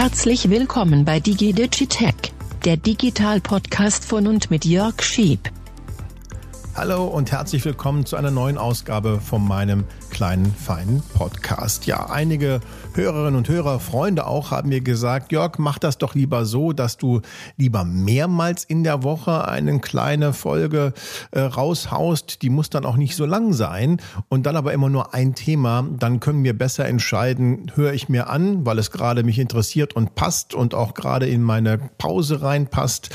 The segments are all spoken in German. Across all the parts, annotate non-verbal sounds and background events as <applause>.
Herzlich willkommen bei DigiDigitech, der Digital-Podcast von und mit Jörg Schieb. Hallo und herzlich willkommen zu einer neuen Ausgabe von meinem kleinen, feinen Podcast. Ja, einige Hörerinnen und Hörer, Freunde auch, haben mir gesagt, Jörg, mach das doch lieber so, dass du lieber mehrmals in der Woche eine kleine Folge äh, raushaust. Die muss dann auch nicht so lang sein und dann aber immer nur ein Thema. Dann können wir besser entscheiden, höre ich mir an, weil es gerade mich interessiert und passt und auch gerade in meine Pause reinpasst,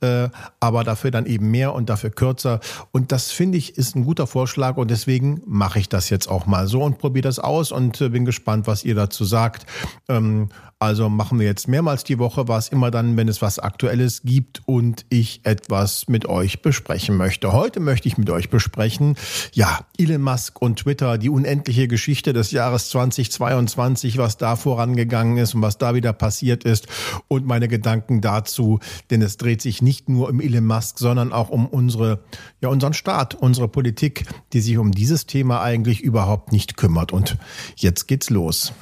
äh, aber dafür dann eben mehr und dafür kürzer. Und das finde ich ist ein guter Vorschlag und deswegen mache ich das jetzt auch mal so und probiere das aus und äh, bin gespannt, was ihr dazu sagt. Ähm, also machen wir jetzt mehrmals die Woche was, immer dann, wenn es was Aktuelles gibt und ich etwas mit euch besprechen möchte. Heute möchte ich mit euch besprechen, ja, Elon Musk und Twitter, die unendliche Geschichte des Jahres 2022, was da vorangegangen ist und was da wieder passiert ist und meine Gedanken dazu, denn es dreht sich nicht nur um Elon Musk, sondern auch um unsere, ja, unseren Staat, unsere Politik, die sich um dieses Thema eigentlich überhaupt nicht kümmert. Und jetzt geht's los.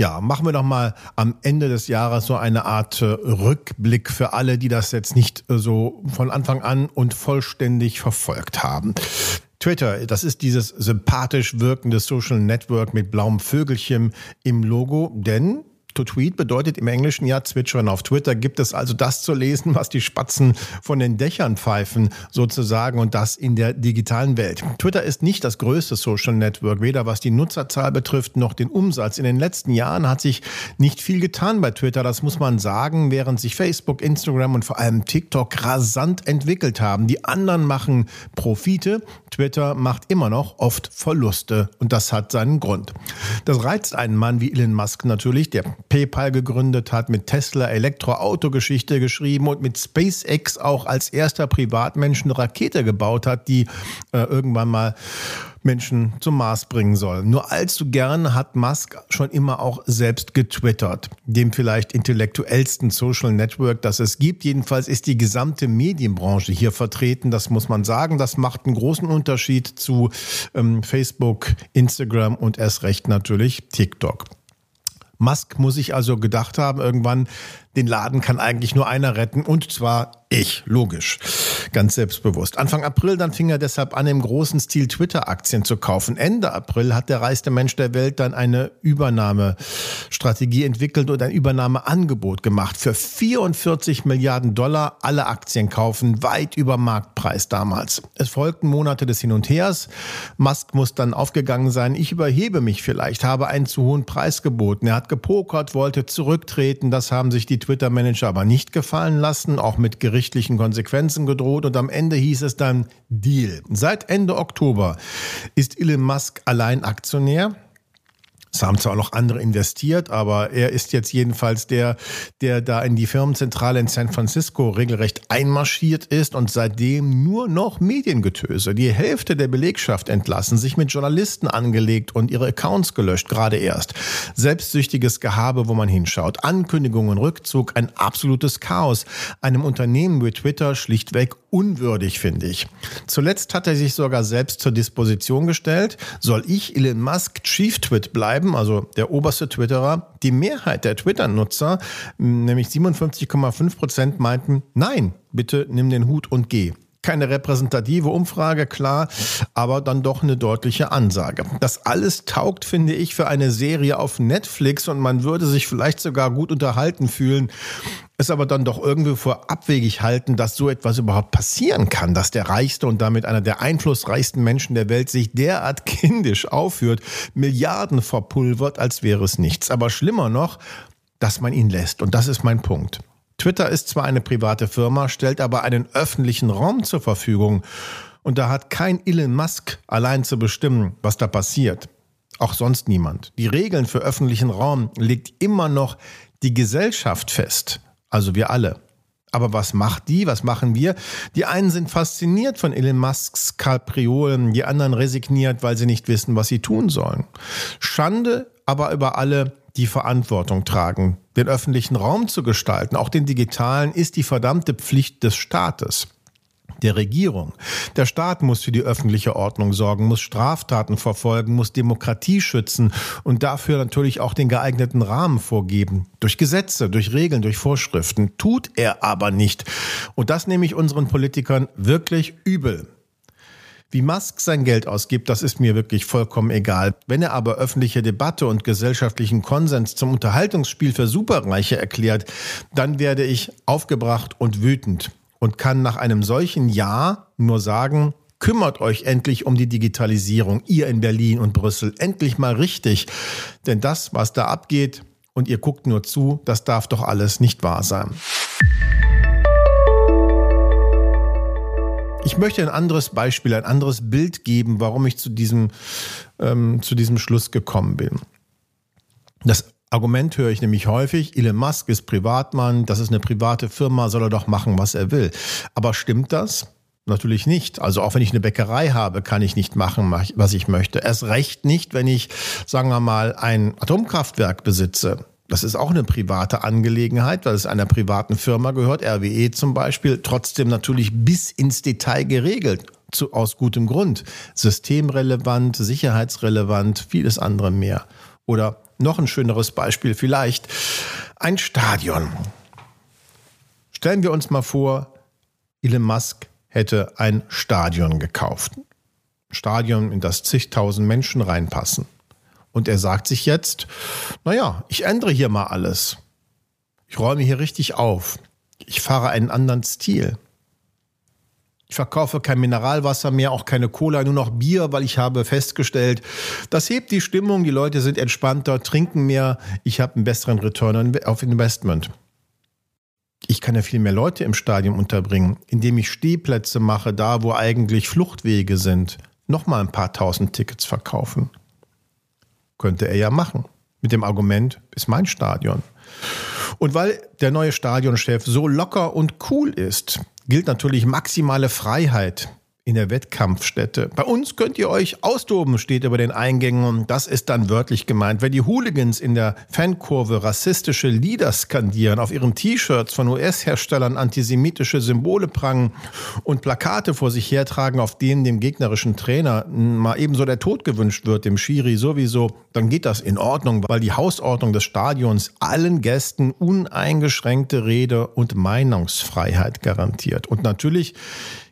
Ja, machen wir doch mal am Ende des Jahres so eine Art äh, Rückblick für alle, die das jetzt nicht äh, so von Anfang an und vollständig verfolgt haben. Twitter, das ist dieses sympathisch wirkende Social Network mit blauem Vögelchen im Logo, denn To tweet bedeutet im Englischen ja zwitschern. Auf Twitter gibt es also das zu lesen, was die Spatzen von den Dächern pfeifen, sozusagen, und das in der digitalen Welt. Twitter ist nicht das größte Social Network, weder was die Nutzerzahl betrifft noch den Umsatz. In den letzten Jahren hat sich nicht viel getan bei Twitter, das muss man sagen, während sich Facebook, Instagram und vor allem TikTok rasant entwickelt haben. Die anderen machen Profite, Twitter macht immer noch oft Verluste und das hat seinen Grund. Das reizt einen Mann wie Elon Musk natürlich, der PayPal gegründet hat, mit Tesla Elektroauto-Geschichte geschrieben und mit SpaceX auch als erster Privatmensch eine Rakete gebaut hat, die äh, irgendwann mal Menschen zum Mars bringen soll. Nur allzu gern hat Musk schon immer auch selbst getwittert, dem vielleicht intellektuellsten Social Network, das es gibt. Jedenfalls ist die gesamte Medienbranche hier vertreten. Das muss man sagen. Das macht einen großen Unterschied zu ähm, Facebook, Instagram und erst recht natürlich TikTok. Musk muss sich also gedacht haben, irgendwann, den Laden kann eigentlich nur einer retten und zwar ich, logisch, ganz selbstbewusst. Anfang April dann fing er deshalb an, im großen Stil Twitter-Aktien zu kaufen. Ende April hat der reichste Mensch der Welt dann eine Übernahmestrategie entwickelt und ein Übernahmeangebot gemacht. Für 44 Milliarden Dollar alle Aktien kaufen, weit über Marktpreis damals. Es folgten Monate des Hin und Hers. Musk muss dann aufgegangen sein. Ich überhebe mich vielleicht, habe einen zu hohen Preis geboten. Er hat gepokert, wollte zurücktreten. Das haben sich die Twitter-Manager aber nicht gefallen lassen, auch mit Gericht gerichtlichen Konsequenzen gedroht und am Ende hieß es dann Deal. Seit Ende Oktober ist Elon Musk allein Aktionär. Es haben zwar auch noch andere investiert, aber er ist jetzt jedenfalls der, der da in die Firmenzentrale in San Francisco regelrecht einmarschiert ist und seitdem nur noch Mediengetöse. Die Hälfte der Belegschaft entlassen, sich mit Journalisten angelegt und ihre Accounts gelöscht, gerade erst. Selbstsüchtiges Gehabe, wo man hinschaut. Ankündigungen, Rückzug, ein absolutes Chaos. Einem Unternehmen wie Twitter schlichtweg unwürdig, finde ich. Zuletzt hat er sich sogar selbst zur Disposition gestellt. Soll ich Elon Musk Chief Twit bleiben? also der oberste Twitterer, die Mehrheit der Twitter-Nutzer, nämlich 57,5 Prozent, meinten, nein, bitte nimm den Hut und geh. Keine repräsentative Umfrage, klar, aber dann doch eine deutliche Ansage. Das alles taugt, finde ich, für eine Serie auf Netflix und man würde sich vielleicht sogar gut unterhalten fühlen, es aber dann doch irgendwie vor abwegig halten, dass so etwas überhaupt passieren kann, dass der reichste und damit einer der einflussreichsten Menschen der Welt sich derart <laughs> kindisch aufführt, Milliarden verpulvert, als wäre es nichts. Aber schlimmer noch, dass man ihn lässt. Und das ist mein Punkt. Twitter ist zwar eine private Firma, stellt aber einen öffentlichen Raum zur Verfügung. Und da hat kein Elon Musk allein zu bestimmen, was da passiert. Auch sonst niemand. Die Regeln für öffentlichen Raum legt immer noch die Gesellschaft fest. Also wir alle. Aber was macht die? Was machen wir? Die einen sind fasziniert von Elon Musks Kapriolen, die anderen resigniert, weil sie nicht wissen, was sie tun sollen. Schande aber über alle, die Verantwortung tragen. Den öffentlichen Raum zu gestalten, auch den digitalen, ist die verdammte Pflicht des Staates. Der Regierung. Der Staat muss für die öffentliche Ordnung sorgen, muss Straftaten verfolgen, muss Demokratie schützen und dafür natürlich auch den geeigneten Rahmen vorgeben. Durch Gesetze, durch Regeln, durch Vorschriften. Tut er aber nicht. Und das nehme ich unseren Politikern wirklich übel. Wie Musk sein Geld ausgibt, das ist mir wirklich vollkommen egal. Wenn er aber öffentliche Debatte und gesellschaftlichen Konsens zum Unterhaltungsspiel für Superreiche erklärt, dann werde ich aufgebracht und wütend und kann nach einem solchen Jahr nur sagen, kümmert euch endlich um die Digitalisierung, ihr in Berlin und Brüssel, endlich mal richtig. Denn das, was da abgeht, und ihr guckt nur zu, das darf doch alles nicht wahr sein. Ich möchte ein anderes Beispiel, ein anderes Bild geben, warum ich zu diesem, ähm, zu diesem Schluss gekommen bin. Das Argument höre ich nämlich häufig, Elon Musk ist Privatmann, das ist eine private Firma, soll er doch machen, was er will. Aber stimmt das? Natürlich nicht. Also auch wenn ich eine Bäckerei habe, kann ich nicht machen, was ich möchte. Erst recht nicht, wenn ich, sagen wir mal, ein Atomkraftwerk besitze. Das ist auch eine private Angelegenheit, weil es einer privaten Firma gehört, RWE zum Beispiel, trotzdem natürlich bis ins Detail geregelt. Zu, aus gutem Grund. Systemrelevant, sicherheitsrelevant, vieles andere mehr. Oder noch ein schöneres Beispiel vielleicht, ein Stadion. Stellen wir uns mal vor, Elon Musk hätte ein Stadion gekauft. Stadion, in das zigtausend Menschen reinpassen. Und er sagt sich jetzt, naja, ich ändere hier mal alles. Ich räume hier richtig auf. Ich fahre einen anderen Stil. Ich verkaufe kein Mineralwasser mehr, auch keine Cola, nur noch Bier, weil ich habe festgestellt, das hebt die Stimmung, die Leute sind entspannter, trinken mehr, ich habe einen besseren Return auf Investment. Ich kann ja viel mehr Leute im Stadion unterbringen, indem ich Stehplätze mache, da wo eigentlich Fluchtwege sind. Nochmal ein paar tausend Tickets verkaufen. Könnte er ja machen. Mit dem Argument, ist mein Stadion. Und weil der neue Stadionchef so locker und cool ist, gilt natürlich maximale Freiheit in der Wettkampfstätte. Bei uns könnt ihr euch austoben, steht über den Eingängen und das ist dann wörtlich gemeint. Wenn die Hooligans in der Fankurve rassistische Lieder skandieren, auf ihren T-Shirts von US-Herstellern antisemitische Symbole prangen und Plakate vor sich hertragen, auf denen dem gegnerischen Trainer mal ebenso der Tod gewünscht wird, dem Schiri sowieso, dann geht das in Ordnung, weil die Hausordnung des Stadions allen Gästen uneingeschränkte Rede- und Meinungsfreiheit garantiert. Und natürlich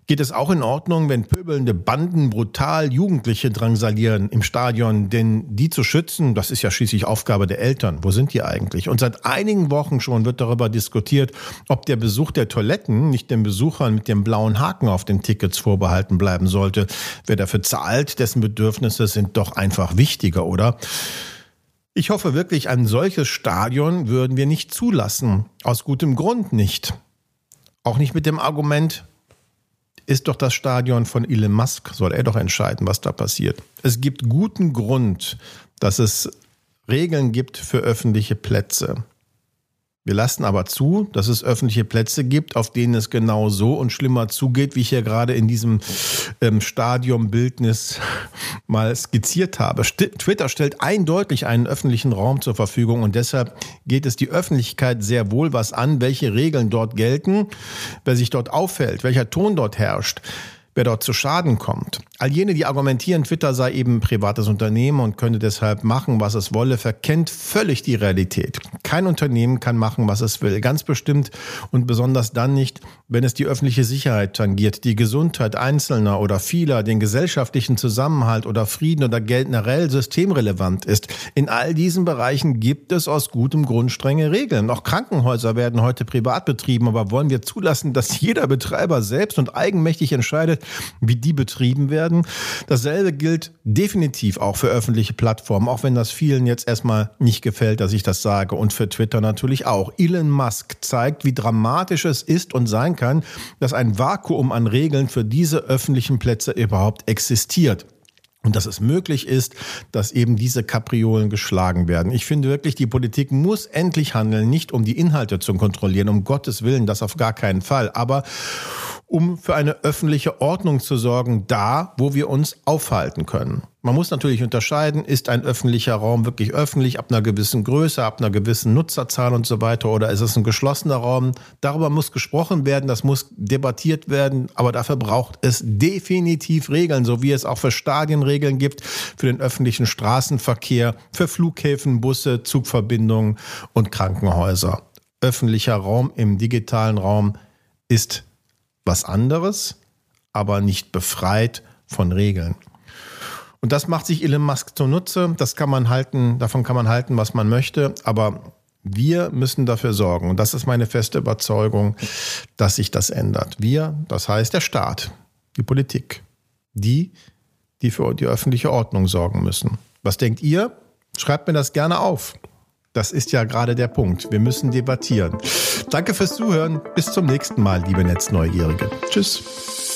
geht es auch in Ordnung, wenn pöbelnde Banden brutal Jugendliche drangsalieren im Stadion, denn die zu schützen, das ist ja schließlich Aufgabe der Eltern. Wo sind die eigentlich? Und seit einigen Wochen schon wird darüber diskutiert, ob der Besuch der Toiletten nicht den Besuchern mit dem blauen Haken auf den Tickets vorbehalten bleiben sollte. Wer dafür zahlt, dessen Bedürfnisse sind doch einfach wichtiger, oder? Ich hoffe wirklich, ein solches Stadion würden wir nicht zulassen. Aus gutem Grund nicht. Auch nicht mit dem Argument, ist doch das Stadion von Elon Musk, soll er doch entscheiden, was da passiert. Es gibt guten Grund, dass es Regeln gibt für öffentliche Plätze. Wir lassen aber zu, dass es öffentliche Plätze gibt, auf denen es genau so und schlimmer zugeht, wie ich hier gerade in diesem ähm, Stadionbildnis <laughs> mal skizziert habe. St Twitter stellt eindeutig einen öffentlichen Raum zur Verfügung und deshalb geht es die Öffentlichkeit sehr wohl was an, welche Regeln dort gelten, wer sich dort auffällt, welcher Ton dort herrscht wer dort zu Schaden kommt. All jene, die argumentieren, Twitter sei eben ein privates Unternehmen und könne deshalb machen, was es wolle, verkennt völlig die Realität. Kein Unternehmen kann machen, was es will. Ganz bestimmt und besonders dann nicht, wenn es die öffentliche Sicherheit tangiert, die Gesundheit Einzelner oder vieler, den gesellschaftlichen Zusammenhalt oder Frieden oder generell systemrelevant ist. In all diesen Bereichen gibt es aus gutem Grund strenge Regeln. Auch Krankenhäuser werden heute privat betrieben, aber wollen wir zulassen, dass jeder Betreiber selbst und eigenmächtig entscheidet, wie die betrieben werden. Dasselbe gilt definitiv auch für öffentliche Plattformen, auch wenn das vielen jetzt erstmal nicht gefällt, dass ich das sage und für Twitter natürlich auch. Elon Musk zeigt, wie dramatisch es ist und sein kann, dass ein Vakuum an Regeln für diese öffentlichen Plätze überhaupt existiert. Und dass es möglich ist, dass eben diese Kapriolen geschlagen werden. Ich finde wirklich, die Politik muss endlich handeln, nicht um die Inhalte zu kontrollieren, um Gottes Willen, das auf gar keinen Fall, aber um für eine öffentliche Ordnung zu sorgen, da, wo wir uns aufhalten können. Man muss natürlich unterscheiden, ist ein öffentlicher Raum wirklich öffentlich ab einer gewissen Größe, ab einer gewissen Nutzerzahl und so weiter, oder ist es ein geschlossener Raum? Darüber muss gesprochen werden, das muss debattiert werden, aber dafür braucht es definitiv Regeln, so wie es auch für Stadien Regeln gibt, für den öffentlichen Straßenverkehr, für Flughäfen, Busse, Zugverbindungen und Krankenhäuser. Öffentlicher Raum im digitalen Raum ist was anderes, aber nicht befreit von Regeln. Und das macht sich Elon Musk zunutze. Das kann man halten, davon kann man halten, was man möchte. Aber wir müssen dafür sorgen, und das ist meine feste Überzeugung, dass sich das ändert. Wir, das heißt der Staat, die Politik, die, die für die öffentliche Ordnung sorgen müssen. Was denkt ihr? Schreibt mir das gerne auf. Das ist ja gerade der Punkt. Wir müssen debattieren. Danke fürs Zuhören. Bis zum nächsten Mal, liebe Netzneugierige. Tschüss.